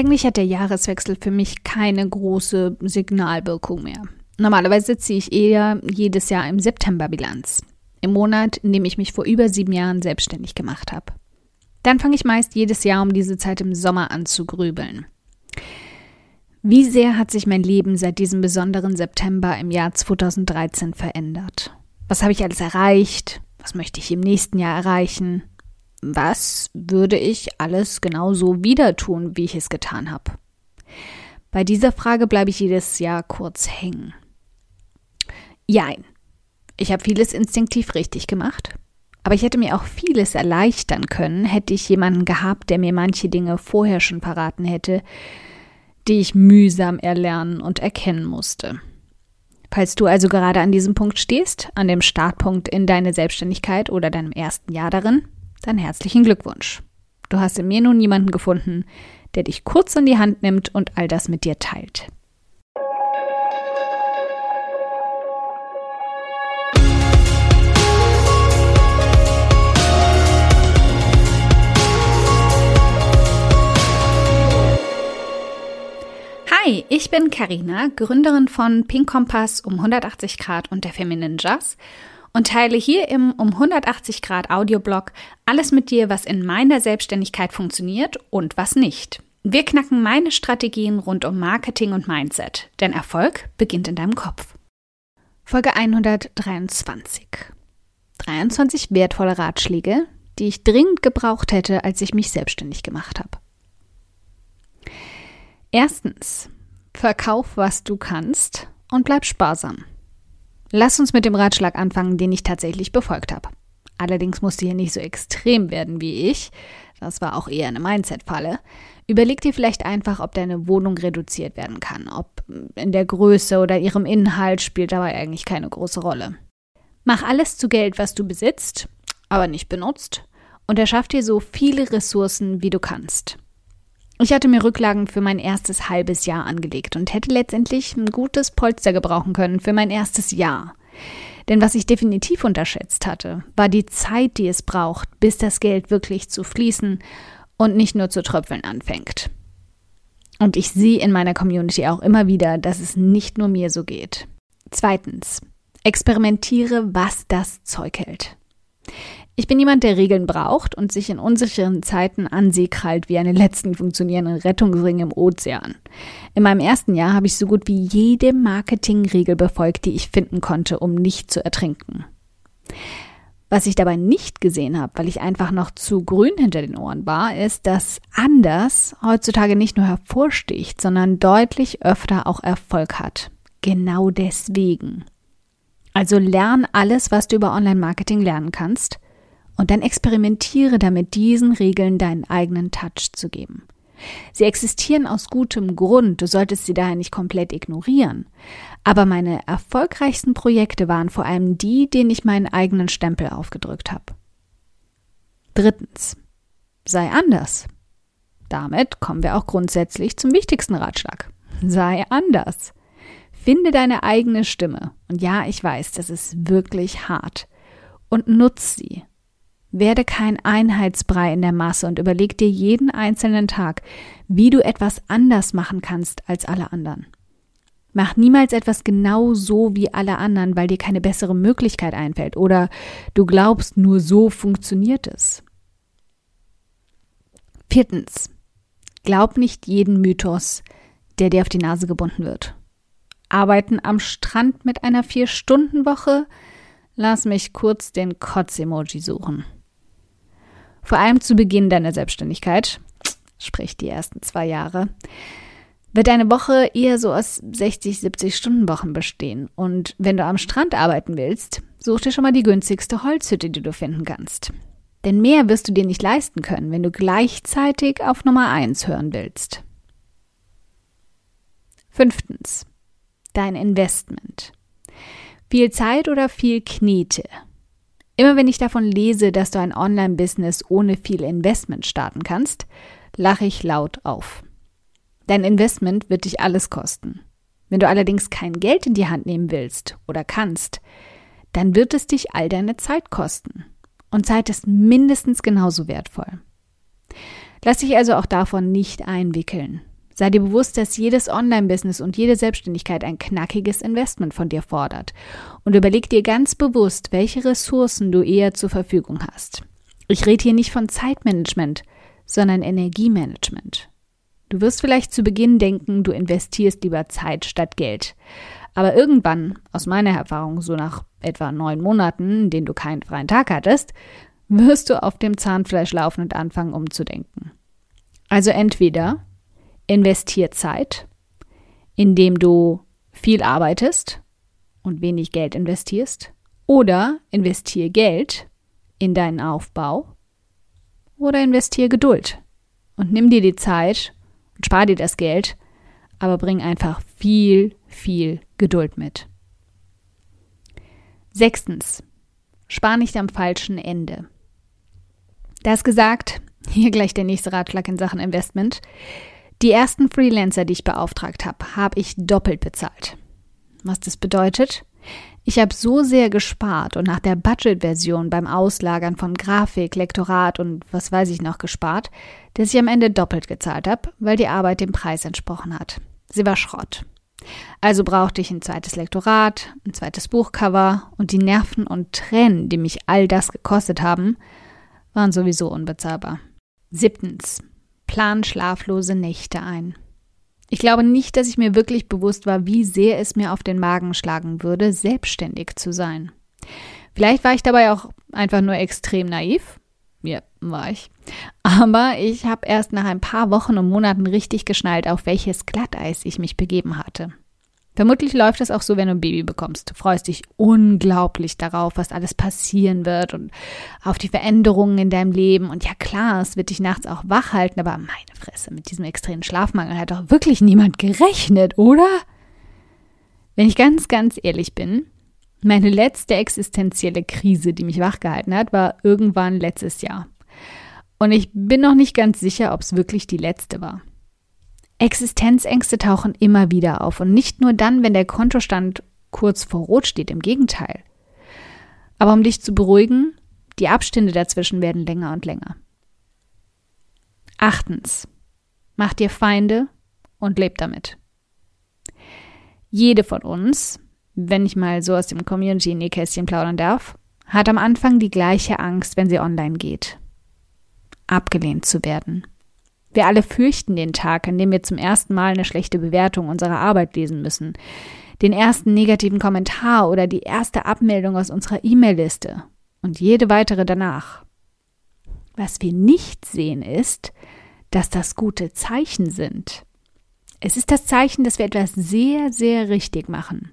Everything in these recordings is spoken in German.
Eigentlich hat der Jahreswechsel für mich keine große Signalwirkung mehr. Normalerweise ziehe ich eher jedes Jahr im September Bilanz. Im Monat, in dem ich mich vor über sieben Jahren selbstständig gemacht habe. Dann fange ich meist jedes Jahr um diese Zeit im Sommer an zu grübeln. Wie sehr hat sich mein Leben seit diesem besonderen September im Jahr 2013 verändert? Was habe ich alles erreicht? Was möchte ich im nächsten Jahr erreichen? Was würde ich alles genauso wieder tun, wie ich es getan habe? Bei dieser Frage bleibe ich jedes Jahr kurz hängen. Jein. Ich habe vieles instinktiv richtig gemacht, aber ich hätte mir auch vieles erleichtern können, hätte ich jemanden gehabt, der mir manche Dinge vorher schon verraten hätte, die ich mühsam erlernen und erkennen musste. Falls du also gerade an diesem Punkt stehst, an dem Startpunkt in deine Selbstständigkeit oder deinem ersten Jahr darin, dann herzlichen Glückwunsch. Du hast in mir nun jemanden gefunden, der dich kurz an die Hand nimmt und all das mit dir teilt. Hi, ich bin Karina, Gründerin von Pink Kompass um 180 Grad und der Feminine Jazz und teile hier im um 180 Grad Audioblog alles mit dir, was in meiner Selbstständigkeit funktioniert und was nicht. Wir knacken meine Strategien rund um Marketing und Mindset, denn Erfolg beginnt in deinem Kopf. Folge 123. 23 wertvolle Ratschläge, die ich dringend gebraucht hätte, als ich mich selbstständig gemacht habe. Erstens, verkauf, was du kannst und bleib sparsam. Lass uns mit dem Ratschlag anfangen, den ich tatsächlich befolgt habe. Allerdings musste hier nicht so extrem werden wie ich. Das war auch eher eine Mindset-Falle. Überleg dir vielleicht einfach, ob deine Wohnung reduziert werden kann. Ob in der Größe oder ihrem Inhalt spielt dabei eigentlich keine große Rolle. Mach alles zu Geld, was du besitzt, aber nicht benutzt, und erschaff dir so viele Ressourcen, wie du kannst. Ich hatte mir Rücklagen für mein erstes halbes Jahr angelegt und hätte letztendlich ein gutes Polster gebrauchen können für mein erstes Jahr. Denn was ich definitiv unterschätzt hatte, war die Zeit, die es braucht, bis das Geld wirklich zu fließen und nicht nur zu tröpfeln anfängt. Und ich sehe in meiner Community auch immer wieder, dass es nicht nur mir so geht. Zweitens, experimentiere, was das Zeug hält. Ich bin jemand, der Regeln braucht und sich in unsicheren Zeiten an See krallt wie einen letzten funktionierenden Rettungsring im Ozean. In meinem ersten Jahr habe ich so gut wie jede Marketingregel befolgt, die ich finden konnte, um nicht zu ertrinken. Was ich dabei nicht gesehen habe, weil ich einfach noch zu grün hinter den Ohren war, ist, dass anders heutzutage nicht nur hervorsticht, sondern deutlich öfter auch Erfolg hat. Genau deswegen. Also lern alles, was du über Online-Marketing lernen kannst und dann experimentiere damit, diesen Regeln deinen eigenen Touch zu geben. Sie existieren aus gutem Grund, du solltest sie daher nicht komplett ignorieren. Aber meine erfolgreichsten Projekte waren vor allem die, denen ich meinen eigenen Stempel aufgedrückt habe. Drittens. Sei anders. Damit kommen wir auch grundsätzlich zum wichtigsten Ratschlag. Sei anders. Finde deine eigene Stimme. Und ja, ich weiß, das ist wirklich hart. Und nutz sie. Werde kein Einheitsbrei in der Masse und überleg dir jeden einzelnen Tag, wie du etwas anders machen kannst als alle anderen. Mach niemals etwas genau so wie alle anderen, weil dir keine bessere Möglichkeit einfällt oder du glaubst, nur so funktioniert es. Viertens. Glaub nicht jeden Mythos, der dir auf die Nase gebunden wird. Arbeiten am Strand mit einer Vier-Stunden-Woche? Lass mich kurz den Kotz-Emoji suchen. Vor allem zu Beginn deiner Selbstständigkeit, sprich die ersten zwei Jahre, wird deine Woche eher so aus 60, 70 Stunden Wochen bestehen. Und wenn du am Strand arbeiten willst, such dir schon mal die günstigste Holzhütte, die du finden kannst. Denn mehr wirst du dir nicht leisten können, wenn du gleichzeitig auf Nummer 1 hören willst. Fünftens. Dein Investment. Viel Zeit oder viel Knete? Immer wenn ich davon lese, dass du ein Online-Business ohne viel Investment starten kannst, lache ich laut auf. Dein Investment wird dich alles kosten. Wenn du allerdings kein Geld in die Hand nehmen willst oder kannst, dann wird es dich all deine Zeit kosten. Und Zeit ist mindestens genauso wertvoll. Lass dich also auch davon nicht einwickeln. Sei dir bewusst, dass jedes Online-Business und jede Selbstständigkeit ein knackiges Investment von dir fordert. Und überleg dir ganz bewusst, welche Ressourcen du eher zur Verfügung hast. Ich rede hier nicht von Zeitmanagement, sondern Energiemanagement. Du wirst vielleicht zu Beginn denken, du investierst lieber Zeit statt Geld. Aber irgendwann, aus meiner Erfahrung, so nach etwa neun Monaten, in denen du keinen freien Tag hattest, wirst du auf dem Zahnfleisch laufen und anfangen umzudenken. Also entweder investier Zeit, indem du viel arbeitest und wenig Geld investierst, oder investier Geld in deinen Aufbau, oder investier Geduld und nimm dir die Zeit und spar dir das Geld, aber bring einfach viel, viel Geduld mit. Sechstens, spar nicht am falschen Ende. Das gesagt, hier gleich der nächste Ratschlag in Sachen Investment. Die ersten Freelancer, die ich beauftragt habe, habe ich doppelt bezahlt. Was das bedeutet? Ich habe so sehr gespart und nach der Budget-Version beim Auslagern von Grafik, Lektorat und was weiß ich noch gespart, dass ich am Ende doppelt gezahlt habe, weil die Arbeit dem Preis entsprochen hat. Sie war Schrott. Also brauchte ich ein zweites Lektorat, ein zweites Buchcover und die Nerven und Tränen, die mich all das gekostet haben, waren sowieso unbezahlbar. Siebtens. Plan schlaflose Nächte ein. Ich glaube nicht, dass ich mir wirklich bewusst war, wie sehr es mir auf den Magen schlagen würde, selbstständig zu sein. Vielleicht war ich dabei auch einfach nur extrem naiv. Ja, war ich. Aber ich habe erst nach ein paar Wochen und Monaten richtig geschnallt, auf welches Glatteis ich mich begeben hatte. Vermutlich läuft es auch so, wenn du ein Baby bekommst. Du freust dich unglaublich darauf, was alles passieren wird und auf die Veränderungen in deinem Leben. Und ja klar, es wird dich nachts auch wach halten, aber meine Fresse, mit diesem extremen Schlafmangel hat doch wirklich niemand gerechnet, oder? Wenn ich ganz, ganz ehrlich bin, meine letzte existenzielle Krise, die mich wachgehalten hat, war irgendwann letztes Jahr. Und ich bin noch nicht ganz sicher, ob es wirklich die letzte war. Existenzängste tauchen immer wieder auf und nicht nur dann, wenn der Kontostand kurz vor Rot steht, im Gegenteil. Aber um dich zu beruhigen, die Abstände dazwischen werden länger und länger. Achtens. Mach dir Feinde und leb damit. Jede von uns, wenn ich mal so aus dem Community-Nähkästchen plaudern darf, hat am Anfang die gleiche Angst, wenn sie online geht. Abgelehnt zu werden. Wir alle fürchten den Tag, an dem wir zum ersten Mal eine schlechte Bewertung unserer Arbeit lesen müssen, den ersten negativen Kommentar oder die erste Abmeldung aus unserer E-Mail-Liste und jede weitere danach. Was wir nicht sehen ist, dass das gute Zeichen sind. Es ist das Zeichen, dass wir etwas sehr, sehr richtig machen.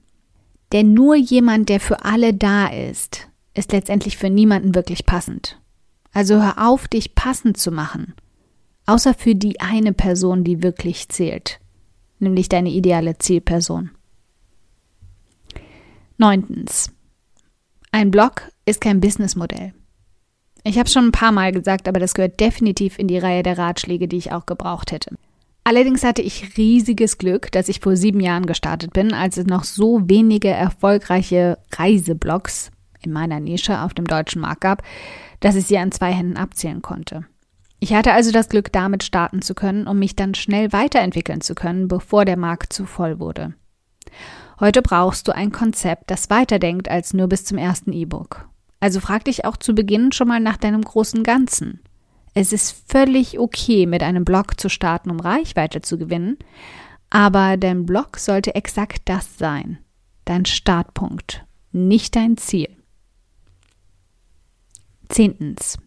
Denn nur jemand, der für alle da ist, ist letztendlich für niemanden wirklich passend. Also hör auf, dich passend zu machen außer für die eine Person, die wirklich zählt, nämlich deine ideale Zielperson. Neuntens. Ein Blog ist kein Businessmodell. Ich habe schon ein paar Mal gesagt, aber das gehört definitiv in die Reihe der Ratschläge, die ich auch gebraucht hätte. Allerdings hatte ich riesiges Glück, dass ich vor sieben Jahren gestartet bin, als es noch so wenige erfolgreiche Reiseblogs in meiner Nische auf dem deutschen Markt gab, dass ich sie an zwei Händen abzählen konnte. Ich hatte also das Glück, damit starten zu können, um mich dann schnell weiterentwickeln zu können, bevor der Markt zu voll wurde. Heute brauchst du ein Konzept, das weiterdenkt als nur bis zum ersten E-Book. Also frag dich auch zu Beginn schon mal nach deinem großen Ganzen. Es ist völlig okay, mit einem Blog zu starten, um Reichweite zu gewinnen, aber dein Blog sollte exakt das sein. Dein Startpunkt, nicht dein Ziel. Zehntens.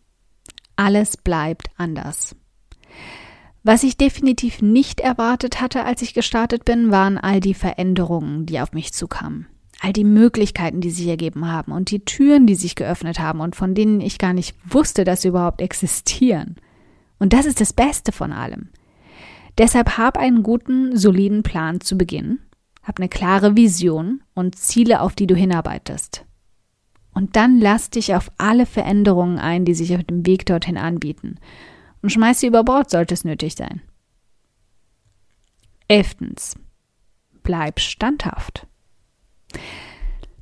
Alles bleibt anders. Was ich definitiv nicht erwartet hatte, als ich gestartet bin, waren all die Veränderungen, die auf mich zukamen. All die Möglichkeiten, die sich ergeben haben und die Türen, die sich geöffnet haben und von denen ich gar nicht wusste, dass sie überhaupt existieren. Und das ist das Beste von allem. Deshalb hab einen guten, soliden Plan zu Beginn, hab eine klare Vision und Ziele, auf die du hinarbeitest. Und dann lass dich auf alle Veränderungen ein, die sich auf dem Weg dorthin anbieten. Und schmeiß sie über Bord, sollte es nötig sein. Elftens. Bleib standhaft.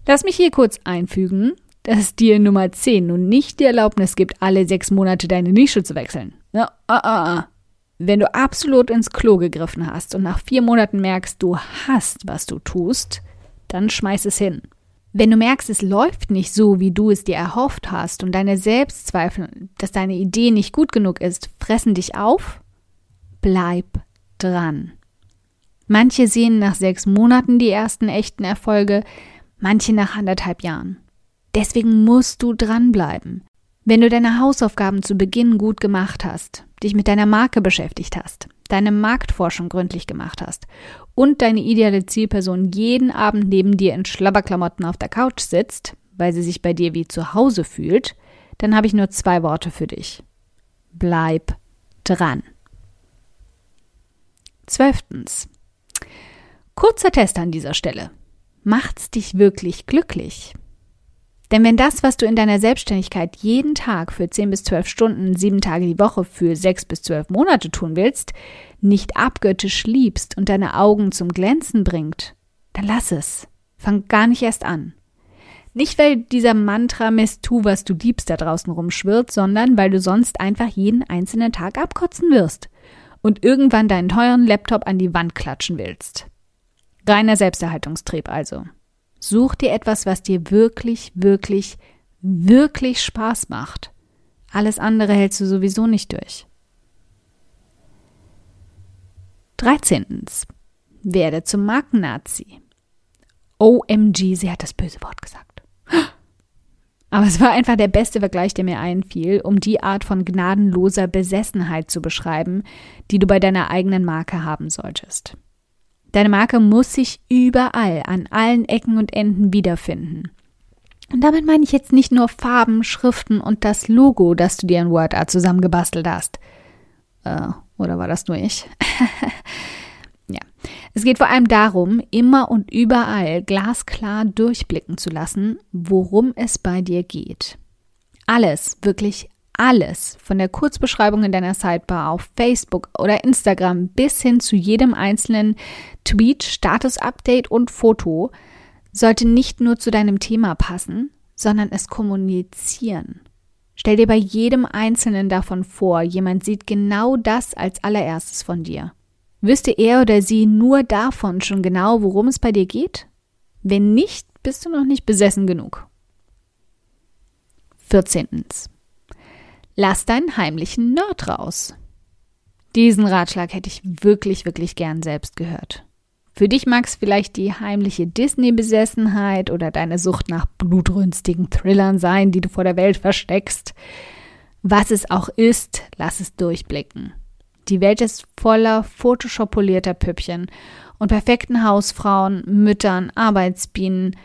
Lass mich hier kurz einfügen, dass dir Nummer 10 nun nicht die Erlaubnis gibt, alle sechs Monate deine Nische zu wechseln. Ja, ah, ah, ah. Wenn du absolut ins Klo gegriffen hast und nach vier Monaten merkst, du hast, was du tust, dann schmeiß es hin. Wenn du merkst, es läuft nicht so, wie du es dir erhofft hast und deine Selbstzweifel, dass deine Idee nicht gut genug ist, fressen dich auf, bleib dran. Manche sehen nach sechs Monaten die ersten echten Erfolge, manche nach anderthalb Jahren. Deswegen musst du dranbleiben. Wenn du deine Hausaufgaben zu Beginn gut gemacht hast, dich mit deiner Marke beschäftigt hast, deine Marktforschung gründlich gemacht hast und deine ideale Zielperson jeden Abend neben dir in Schlabberklamotten auf der Couch sitzt, weil sie sich bei dir wie zu Hause fühlt, dann habe ich nur zwei Worte für dich. Bleib dran. Zwölftens. Kurzer Test an dieser Stelle. Macht's dich wirklich glücklich? Denn wenn das, was du in deiner Selbstständigkeit jeden Tag für 10 bis 12 Stunden, sieben Tage die Woche für 6 bis 12 Monate tun willst, nicht abgöttisch liebst und deine Augen zum Glänzen bringt, dann lass es. Fang gar nicht erst an. Nicht, weil dieser Mantra Mist tu, was du liebst, da draußen rumschwirrt, sondern weil du sonst einfach jeden einzelnen Tag abkotzen wirst und irgendwann deinen teuren Laptop an die Wand klatschen willst. Reiner Selbsterhaltungstrieb also. Such dir etwas, was dir wirklich, wirklich, wirklich Spaß macht. Alles andere hältst du sowieso nicht durch. 13. Werde zum Markennazi. OMG, sie hat das böse Wort gesagt. Aber es war einfach der beste Vergleich, der mir einfiel, um die Art von gnadenloser Besessenheit zu beschreiben, die du bei deiner eigenen Marke haben solltest. Deine Marke muss sich überall, an allen Ecken und Enden wiederfinden. Und damit meine ich jetzt nicht nur Farben, Schriften und das Logo, das du dir in WordArt zusammengebastelt hast. Äh, oder war das nur ich? ja. Es geht vor allem darum, immer und überall glasklar durchblicken zu lassen, worum es bei dir geht. Alles, wirklich alles, von der Kurzbeschreibung in deiner Sidebar auf Facebook oder Instagram bis hin zu jedem einzelnen Tweet, Status-Update und Foto, sollte nicht nur zu deinem Thema passen, sondern es kommunizieren. Stell dir bei jedem einzelnen davon vor, jemand sieht genau das als allererstes von dir. Wüsste er oder sie nur davon schon genau, worum es bei dir geht? Wenn nicht, bist du noch nicht besessen genug. 14. Lass deinen heimlichen Nerd raus. Diesen Ratschlag hätte ich wirklich, wirklich gern selbst gehört. Für dich mag es vielleicht die heimliche Disney-Besessenheit oder deine Sucht nach blutrünstigen Thrillern sein, die du vor der Welt versteckst. Was es auch ist, lass es durchblicken. Die Welt ist voller photoshoppolierter Püppchen und perfekten Hausfrauen, Müttern, Arbeitsbienen.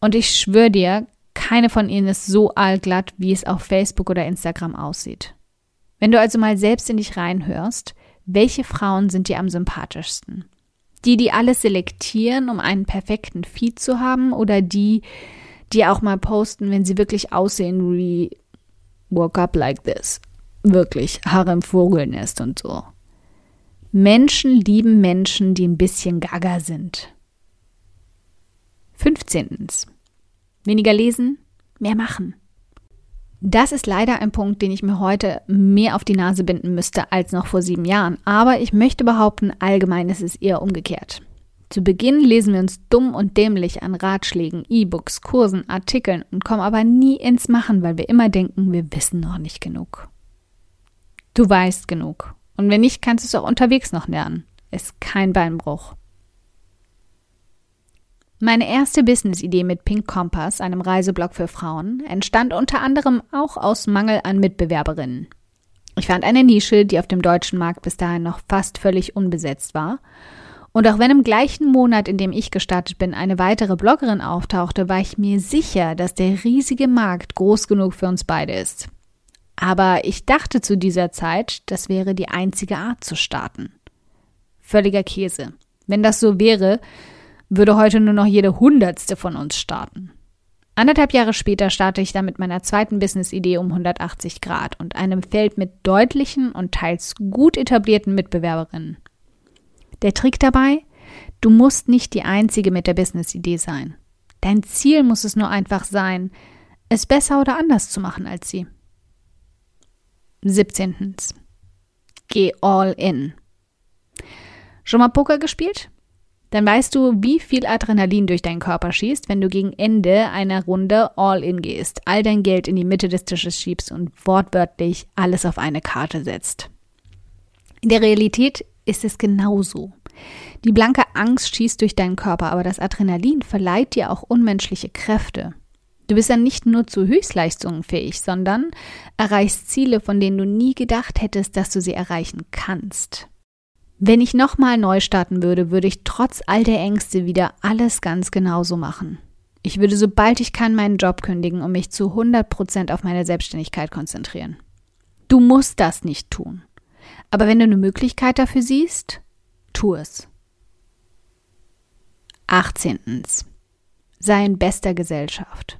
Und ich schwöre dir, keine von ihnen ist so allglatt, wie es auf Facebook oder Instagram aussieht. Wenn du also mal selbst in dich reinhörst, welche Frauen sind dir am sympathischsten? Die, die alles selektieren, um einen perfekten Feed zu haben, oder die, die auch mal posten, wenn sie wirklich aussehen wie Woke up like this. Wirklich, Haare im Vogelnest und so. Menschen lieben Menschen, die ein bisschen gaga sind. 15. Weniger lesen, mehr machen. Das ist leider ein Punkt, den ich mir heute mehr auf die Nase binden müsste als noch vor sieben Jahren. Aber ich möchte behaupten, allgemein ist es eher umgekehrt. Zu Beginn lesen wir uns dumm und dämlich an Ratschlägen, E-Books, Kursen, Artikeln und kommen aber nie ins Machen, weil wir immer denken, wir wissen noch nicht genug. Du weißt genug. Und wenn nicht, kannst du es auch unterwegs noch lernen. Ist kein Beinbruch. Meine erste Business-Idee mit Pink Compass, einem Reiseblog für Frauen, entstand unter anderem auch aus Mangel an Mitbewerberinnen. Ich fand eine Nische, die auf dem deutschen Markt bis dahin noch fast völlig unbesetzt war. Und auch wenn im gleichen Monat, in dem ich gestartet bin, eine weitere Bloggerin auftauchte, war ich mir sicher, dass der riesige Markt groß genug für uns beide ist. Aber ich dachte zu dieser Zeit, das wäre die einzige Art zu starten. Völliger Käse. Wenn das so wäre, würde heute nur noch jede Hundertste von uns starten. Anderthalb Jahre später starte ich dann mit meiner zweiten Business-Idee um 180 Grad und einem Feld mit deutlichen und teils gut etablierten Mitbewerberinnen. Der Trick dabei? Du musst nicht die Einzige mit der Business-Idee sein. Dein Ziel muss es nur einfach sein, es besser oder anders zu machen als sie. 17. Geh all in. Schon mal Poker gespielt? Dann weißt du, wie viel Adrenalin durch deinen Körper schießt, wenn du gegen Ende einer Runde all in gehst, all dein Geld in die Mitte des Tisches schiebst und wortwörtlich alles auf eine Karte setzt. In der Realität ist es genauso. Die blanke Angst schießt durch deinen Körper, aber das Adrenalin verleiht dir auch unmenschliche Kräfte. Du bist dann nicht nur zu Höchstleistungen fähig, sondern erreichst Ziele, von denen du nie gedacht hättest, dass du sie erreichen kannst. Wenn ich nochmal neu starten würde, würde ich trotz all der Ängste wieder alles ganz genauso machen. Ich würde sobald ich kann meinen Job kündigen und mich zu 100% auf meine Selbstständigkeit konzentrieren. Du musst das nicht tun. Aber wenn du eine Möglichkeit dafür siehst, tu es. 18. Sei in bester Gesellschaft.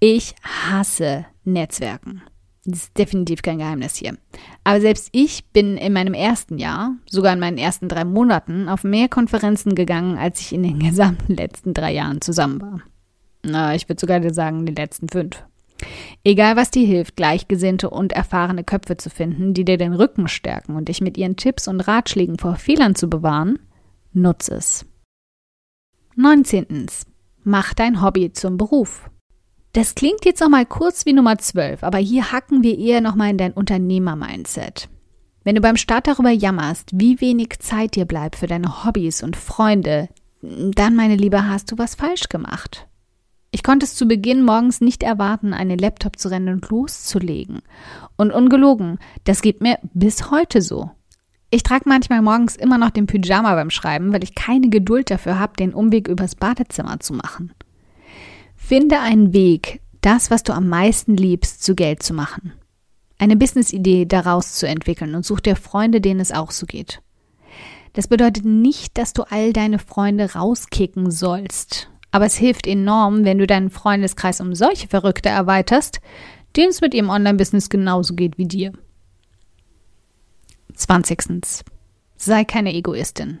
Ich hasse Netzwerken. Das ist definitiv kein Geheimnis hier. Aber selbst ich bin in meinem ersten Jahr, sogar in meinen ersten drei Monaten, auf mehr Konferenzen gegangen, als ich in den gesamten letzten drei Jahren zusammen war. Na, ich würde sogar sagen, die letzten fünf. Egal was dir hilft, gleichgesinnte und erfahrene Köpfe zu finden, die dir den Rücken stärken und dich mit ihren Tipps und Ratschlägen vor Fehlern zu bewahren, nutze es. 19. Mach dein Hobby zum Beruf. Das klingt jetzt nochmal kurz wie Nummer 12, aber hier hacken wir eher nochmal in dein Unternehmer-Mindset. Wenn du beim Start darüber jammerst, wie wenig Zeit dir bleibt für deine Hobbys und Freunde, dann, meine Liebe, hast du was falsch gemacht. Ich konnte es zu Beginn morgens nicht erwarten, einen Laptop zu rennen und loszulegen. Und ungelogen, das geht mir bis heute so. Ich trage manchmal morgens immer noch den Pyjama beim Schreiben, weil ich keine Geduld dafür habe, den Umweg übers Badezimmer zu machen. Finde einen Weg, das, was du am meisten liebst, zu Geld zu machen. Eine Businessidee daraus zu entwickeln und such dir Freunde, denen es auch so geht. Das bedeutet nicht, dass du all deine Freunde rauskicken sollst. Aber es hilft enorm, wenn du deinen Freundeskreis um solche Verrückte erweiterst, denen es mit ihrem Online-Business genauso geht wie dir. 20. Sei keine Egoistin.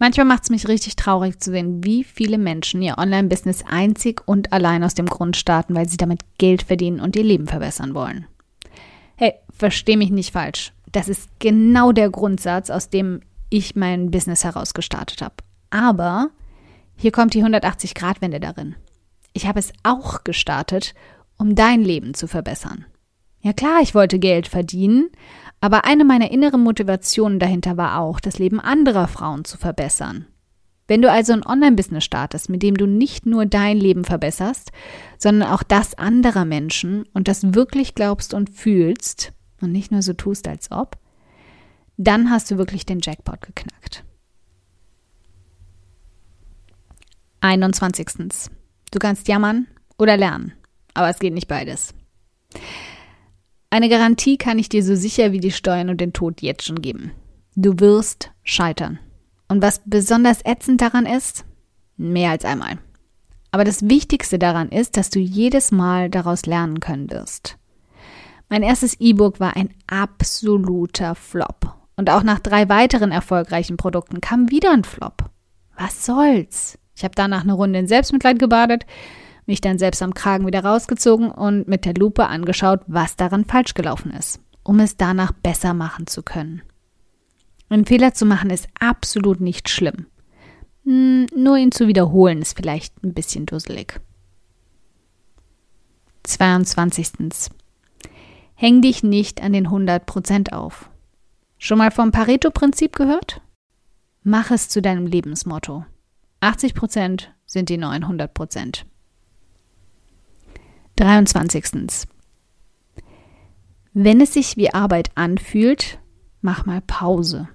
Manchmal macht es mich richtig traurig zu sehen, wie viele Menschen ihr Online-Business einzig und allein aus dem Grund starten, weil sie damit Geld verdienen und ihr Leben verbessern wollen. Hey, versteh mich nicht falsch. Das ist genau der Grundsatz, aus dem ich mein Business herausgestartet habe. Aber hier kommt die 180-Grad-Wende darin. Ich habe es auch gestartet, um dein Leben zu verbessern. Ja klar, ich wollte Geld verdienen, aber eine meiner inneren Motivationen dahinter war auch, das Leben anderer Frauen zu verbessern. Wenn du also ein Online-Business startest, mit dem du nicht nur dein Leben verbesserst, sondern auch das anderer Menschen und das wirklich glaubst und fühlst und nicht nur so tust, als ob, dann hast du wirklich den Jackpot geknackt. 21. Du kannst jammern oder lernen, aber es geht nicht beides. Eine Garantie kann ich dir so sicher wie die Steuern und den Tod jetzt schon geben. Du wirst scheitern. Und was besonders ätzend daran ist? Mehr als einmal. Aber das Wichtigste daran ist, dass du jedes Mal daraus lernen können wirst. Mein erstes E-Book war ein absoluter Flop. Und auch nach drei weiteren erfolgreichen Produkten kam wieder ein Flop. Was soll's? Ich habe danach eine Runde in Selbstmitleid gebadet, mich dann selbst am Kragen wieder rausgezogen und mit der Lupe angeschaut, was daran falsch gelaufen ist, um es danach besser machen zu können. Einen Fehler zu machen ist absolut nicht schlimm. Hm, nur ihn zu wiederholen ist vielleicht ein bisschen dusselig. 22. Häng dich nicht an den 100% auf. Schon mal vom Pareto-Prinzip gehört? Mach es zu deinem Lebensmotto. 80% sind die 900%. 23. Wenn es sich wie Arbeit anfühlt, mach mal Pause.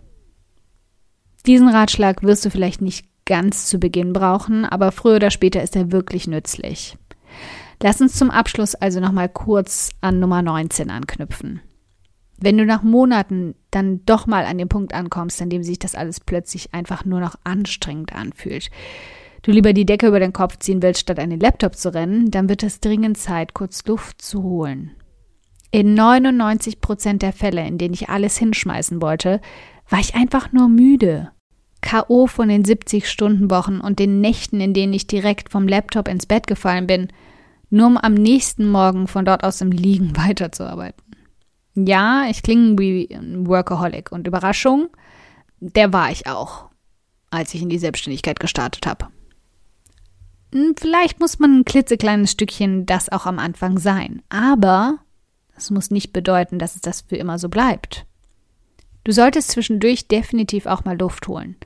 Diesen Ratschlag wirst du vielleicht nicht ganz zu Beginn brauchen, aber früher oder später ist er wirklich nützlich. Lass uns zum Abschluss also nochmal kurz an Nummer 19 anknüpfen. Wenn du nach Monaten dann doch mal an den Punkt ankommst, an dem sich das alles plötzlich einfach nur noch anstrengend anfühlt, du lieber die Decke über den Kopf ziehen willst, statt an den Laptop zu rennen, dann wird es dringend Zeit, kurz Luft zu holen. In 99 Prozent der Fälle, in denen ich alles hinschmeißen wollte, war ich einfach nur müde. K.O. von den 70-Stunden-Wochen und den Nächten, in denen ich direkt vom Laptop ins Bett gefallen bin, nur um am nächsten Morgen von dort aus im Liegen weiterzuarbeiten. Ja, ich klinge wie ein Workaholic und Überraschung, der war ich auch, als ich in die Selbstständigkeit gestartet habe. Hm, vielleicht muss man ein klitzekleines Stückchen das auch am Anfang sein, aber das muss nicht bedeuten, dass es das für immer so bleibt. Du solltest zwischendurch definitiv auch mal Luft holen.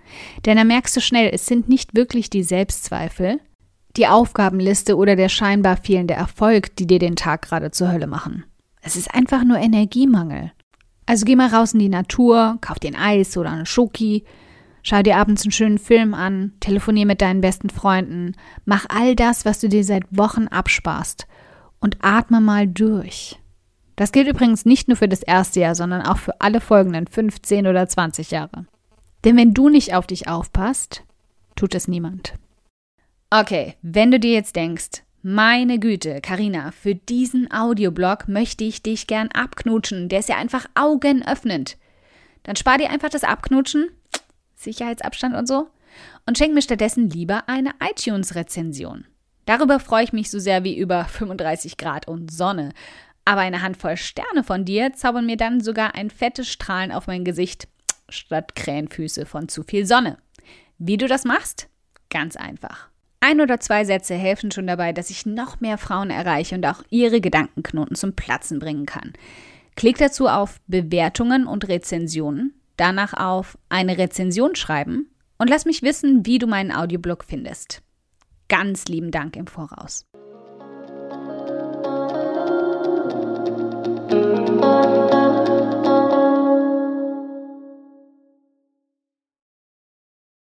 Denn da merkst du schnell, es sind nicht wirklich die Selbstzweifel, die Aufgabenliste oder der scheinbar fehlende Erfolg, die dir den Tag gerade zur Hölle machen. Es ist einfach nur Energiemangel. Also geh mal raus in die Natur, kauf dir ein Eis oder eine Schoki, schau dir abends einen schönen Film an, telefonier mit deinen besten Freunden, mach all das, was du dir seit Wochen absparst und atme mal durch. Das gilt übrigens nicht nur für das erste Jahr, sondern auch für alle folgenden 15 oder 20 Jahre. Denn wenn du nicht auf dich aufpasst, tut es niemand. Okay, wenn du dir jetzt denkst, meine Güte, Karina, für diesen Audioblog möchte ich dich gern abknutschen. Der ist ja einfach augenöffnend. Dann spar dir einfach das Abknutschen, Sicherheitsabstand und so, und schenk mir stattdessen lieber eine iTunes-Rezension. Darüber freue ich mich so sehr wie über 35 Grad und Sonne. Aber eine Handvoll Sterne von dir zaubern mir dann sogar ein fettes Strahlen auf mein Gesicht statt Krähenfüße von zu viel Sonne. Wie du das machst? Ganz einfach. Ein oder zwei Sätze helfen schon dabei, dass ich noch mehr Frauen erreiche und auch ihre Gedankenknoten zum Platzen bringen kann. Klick dazu auf Bewertungen und Rezensionen, danach auf eine Rezension schreiben und lass mich wissen, wie du meinen Audioblog findest. Ganz lieben Dank im Voraus.